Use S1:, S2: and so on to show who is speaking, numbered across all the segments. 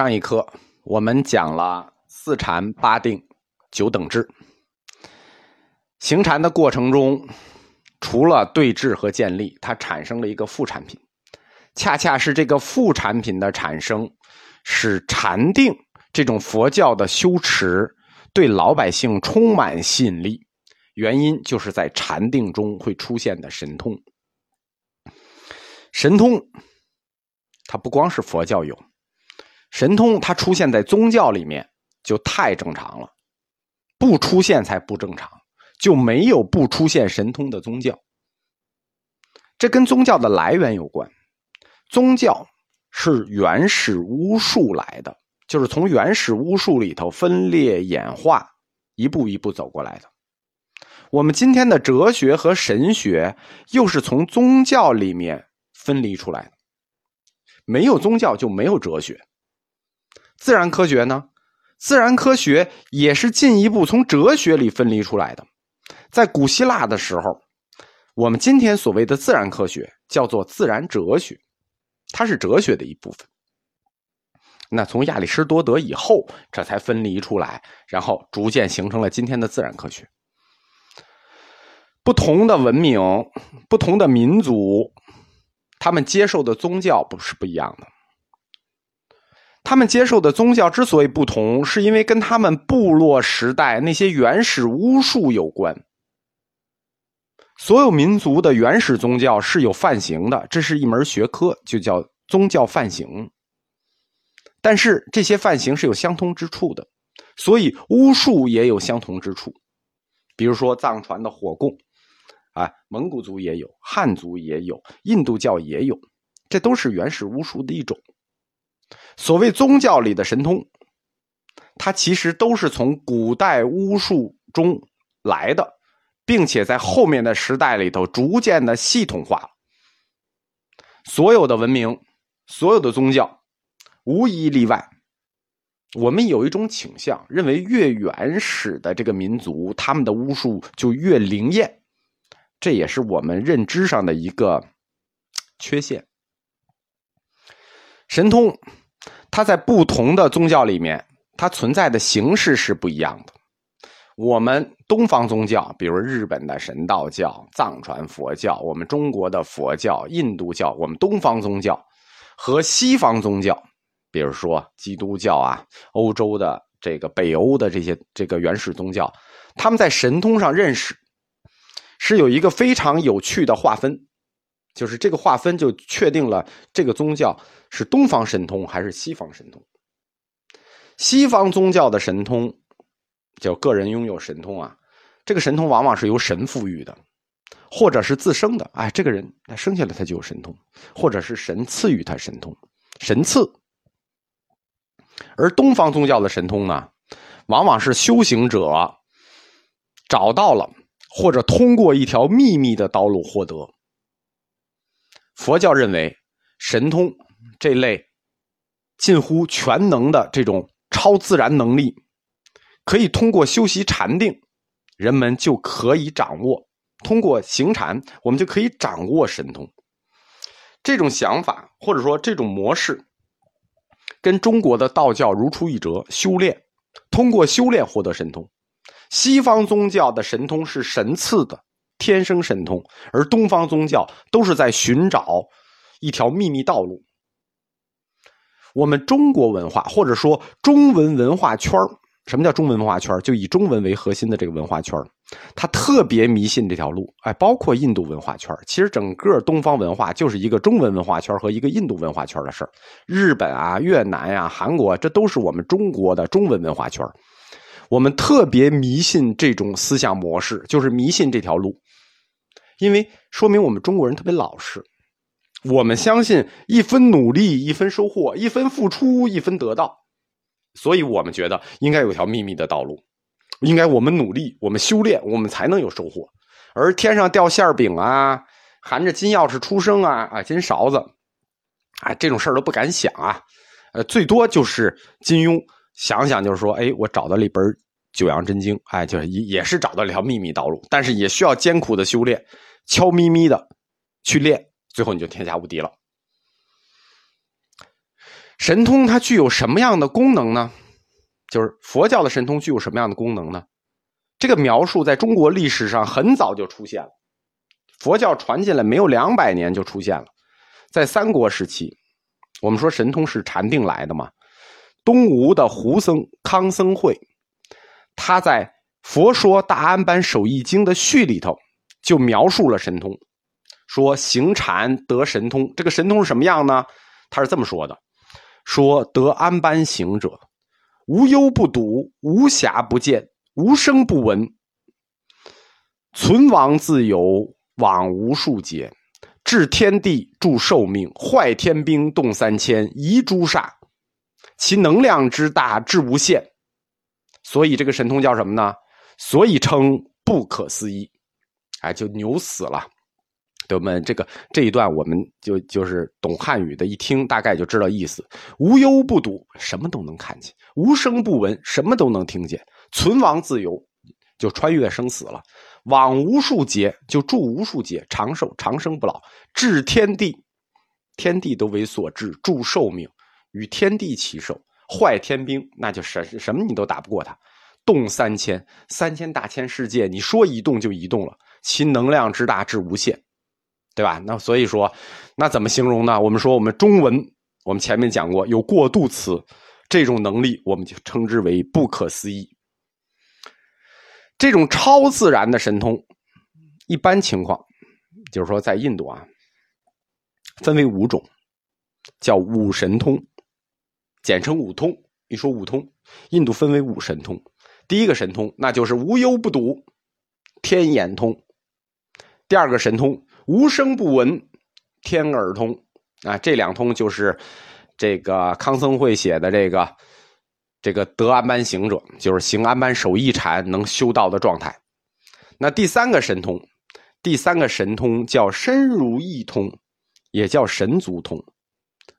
S1: 上一课我们讲了四禅八定九等制，行禅的过程中，除了对治和建立，它产生了一个副产品，恰恰是这个副产品的产生，使禅定这种佛教的修持对老百姓充满吸引力。原因就是在禅定中会出现的神通，神通它不光是佛教有。神通它出现在宗教里面就太正常了，不出现才不正常，就没有不出现神通的宗教。这跟宗教的来源有关，宗教是原始巫术来的，就是从原始巫术里头分裂演化，一步一步走过来的。我们今天的哲学和神学又是从宗教里面分离出来的，没有宗教就没有哲学。自然科学呢？自然科学也是进一步从哲学里分离出来的。在古希腊的时候，我们今天所谓的自然科学叫做自然哲学，它是哲学的一部分。那从亚里士多德以后，这才分离出来，然后逐渐形成了今天的自然科学。不同的文明、不同的民族，他们接受的宗教不是不一样的。他们接受的宗教之所以不同，是因为跟他们部落时代那些原始巫术有关。所有民族的原始宗教是有范型的，这是一门学科，就叫宗教范型。但是这些范型是有相通之处的，所以巫术也有相同之处。比如说藏传的火供，啊，蒙古族也有，汉族也有，印度教也有，这都是原始巫术的一种。所谓宗教里的神通，它其实都是从古代巫术中来的，并且在后面的时代里头逐渐的系统化。所有的文明，所有的宗教，无一例外。我们有一种倾向，认为越原始的这个民族，他们的巫术就越灵验，这也是我们认知上的一个缺陷。神通。它在不同的宗教里面，它存在的形式是不一样的。我们东方宗教，比如日本的神道教、藏传佛教，我们中国的佛教、印度教，我们东方宗教和西方宗教，比如说基督教啊，欧洲的这个北欧的这些这个原始宗教，他们在神通上认识是有一个非常有趣的划分。就是这个划分就确定了这个宗教是东方神通还是西方神通。西方宗教的神通叫个人拥有神通啊，这个神通往往是由神赋予的，或者是自生的。哎，这个人他生下来他就有神通，或者是神赐予他神通，神赐。而东方宗教的神通呢，往往是修行者找到了，或者通过一条秘密的道路获得。佛教认为，神通这类近乎全能的这种超自然能力，可以通过修习禅定，人们就可以掌握；通过行禅，我们就可以掌握神通。这种想法或者说这种模式，跟中国的道教如出一辙。修炼，通过修炼获得神通。西方宗教的神通是神赐的。天生神通，而东方宗教都是在寻找一条秘密道路。我们中国文化或者说中文文化圈什么叫中文文化圈就以中文为核心的这个文化圈它特别迷信这条路。哎，包括印度文化圈其实整个东方文化就是一个中文文化圈和一个印度文化圈的事。日本啊、越南呀、韩国，这都是我们中国的中文文化圈我们特别迷信这种思想模式，就是迷信这条路。因为说明我们中国人特别老实，我们相信一分努力一分收获，一分付出一分得到，所以我们觉得应该有条秘密的道路，应该我们努力，我们修炼，我们才能有收获。而天上掉馅饼啊，含着金钥匙出生啊，啊金勺子，啊这种事儿都不敢想啊，呃最多就是金庸想想就是说，哎，我找到了一本《九阳真经》，哎，就是也也是找到了一条秘密道路，但是也需要艰苦的修炼。悄咪咪的去练，最后你就天下无敌了。神通它具有什么样的功能呢？就是佛教的神通具有什么样的功能呢？这个描述在中国历史上很早就出现了，佛教传进来没有两百年就出现了，在三国时期，我们说神通是禅定来的嘛。东吴的胡僧康僧会，他在《佛说大安般守义经》的序里头就描述了神通，说行禅得神通。这个神通是什么样呢？他是这么说的：说得安般行者，无忧不睹，无暇不见，无声不闻，存亡自由，往无数劫，治天地，助寿命，坏天兵，动三千，移诸煞。其能量之大，至无限，所以这个神通叫什么呢？所以称不可思议。哎，就牛死了。对我们这个这一段，我们就就是懂汉语的，一听大概就知道意思。无忧不睹，什么都能看见；无声不闻，什么都能听见。存亡自由，就穿越生死了；往无数劫，就住无数劫，长寿长生不老。治天地，天地都为所治，助寿命。与天地齐寿，坏天兵，那就什什么你都打不过他。动三千，三千大千世界，你说移动就移动了。其能量之大至无限，对吧？那所以说，那怎么形容呢？我们说我们中文，我们前面讲过有过渡词，这种能力我们就称之为不可思议。这种超自然的神通，一般情况就是说在印度啊，分为五种，叫五神通。简称五通。一说五通，印度分为五神通。第一个神通，那就是无忧不睹，天眼通；第二个神通，无声不闻，天耳通。啊，这两通就是这个康僧会写的这个这个得安般行者，就是行安般守一禅能修道的状态。那第三个神通，第三个神通叫身如意通，也叫神足通。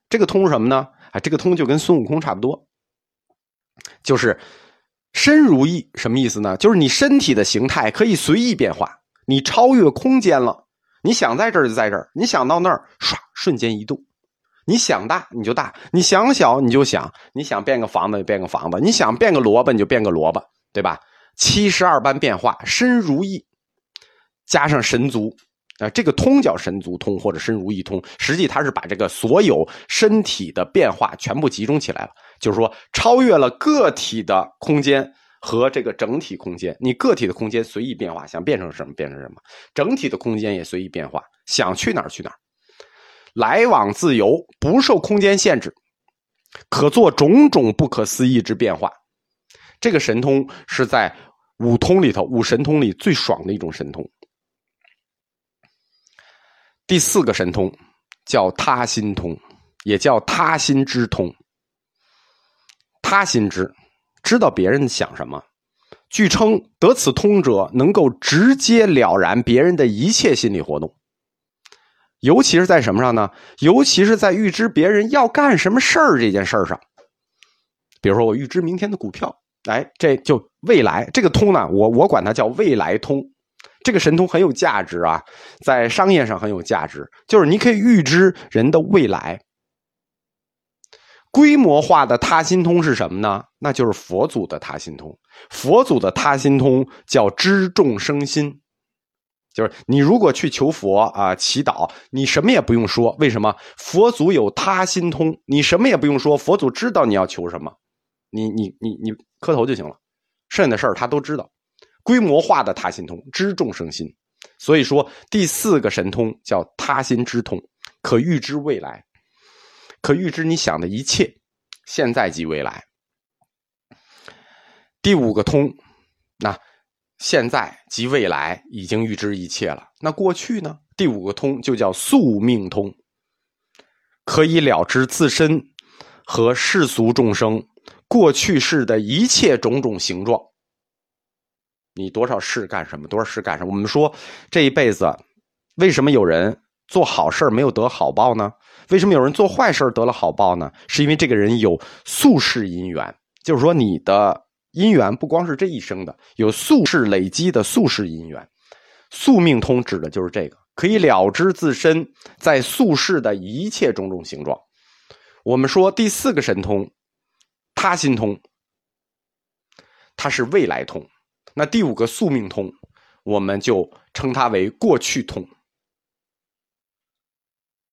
S1: 这个通什么呢？啊，这个通就跟孙悟空差不多，就是身如意，什么意思呢？就是你身体的形态可以随意变化，你超越空间了。你想在这儿就在这儿，你想到那儿，唰，瞬间移动。你想大你就大，你想小你就想，你想变个房子就变个房子，你想变个萝卜你就变个萝卜，对吧？七十二般变化，身如意，加上神足。啊，这个通叫神足通或者身如意通，实际它是把这个所有身体的变化全部集中起来了，就是说超越了个体的空间和这个整体空间。你个体的空间随意变化，想变成什么变成什么；整体的空间也随意变化，想去哪儿去哪儿，来往自由，不受空间限制，可做种种不可思议之变化。这个神通是在五通里头，五神通里最爽的一种神通。第四个神通叫他心通，也叫他心之通。他心之，知道别人想什么。据称得此通者，能够直接了然别人的一切心理活动。尤其是在什么上呢？尤其是在预知别人要干什么事儿这件事儿上。比如说，我预知明天的股票，哎，这就未来这个通呢，我我管它叫未来通。这个神通很有价值啊，在商业上很有价值，就是你可以预知人的未来。规模化的他心通是什么呢？那就是佛祖的他心通。佛祖的他心通叫知众生心，就是你如果去求佛啊祈祷，你什么也不用说，为什么？佛祖有他心通，你什么也不用说，佛祖知道你要求什么，你你你你磕头就行了，剩下的事儿他都知道。规模化的他心通，知众生心，所以说第四个神通叫他心之通，可预知未来，可预知你想的一切，现在即未来。第五个通，那现在即未来已经预知一切了。那过去呢？第五个通就叫宿命通，可以了知自身和世俗众生过去世的一切种种形状。你多少事干什么？多少事干什么？我们说这一辈子，为什么有人做好事没有得好报呢？为什么有人做坏事得了好报呢？是因为这个人有宿世因缘，就是说你的因缘不光是这一生的，有宿世累积的宿世因缘。宿命通指的就是这个，可以了知自身在宿世的一切种种形状。我们说第四个神通，他心通，它是未来通。那第五个宿命通，我们就称它为过去通。